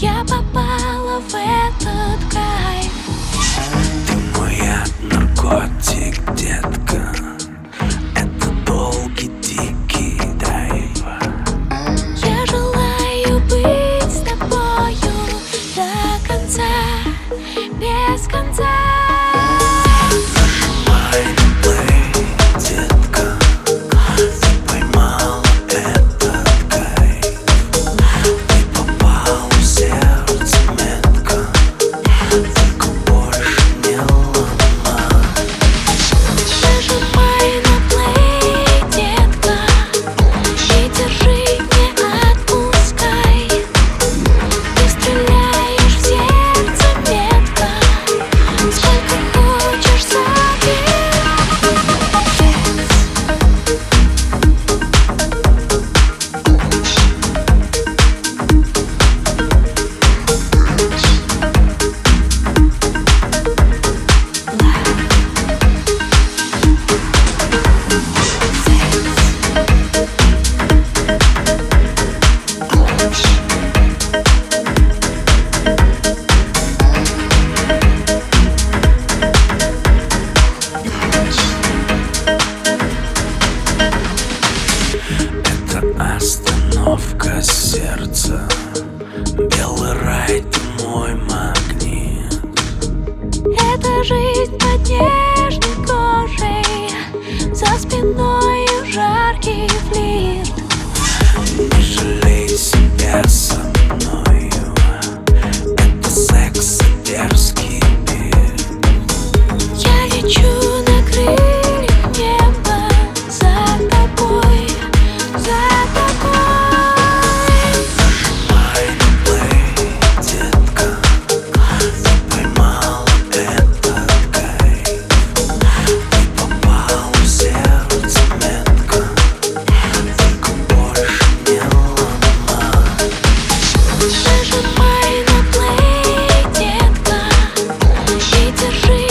Я попала в этот кайф Ты моя наркотик, детка. Это долгий дикий драйв. Я желаю быть с тобою до конца, без конца. Остановка сердца Белый рай, ты мой магнит. Это жизнь. to dream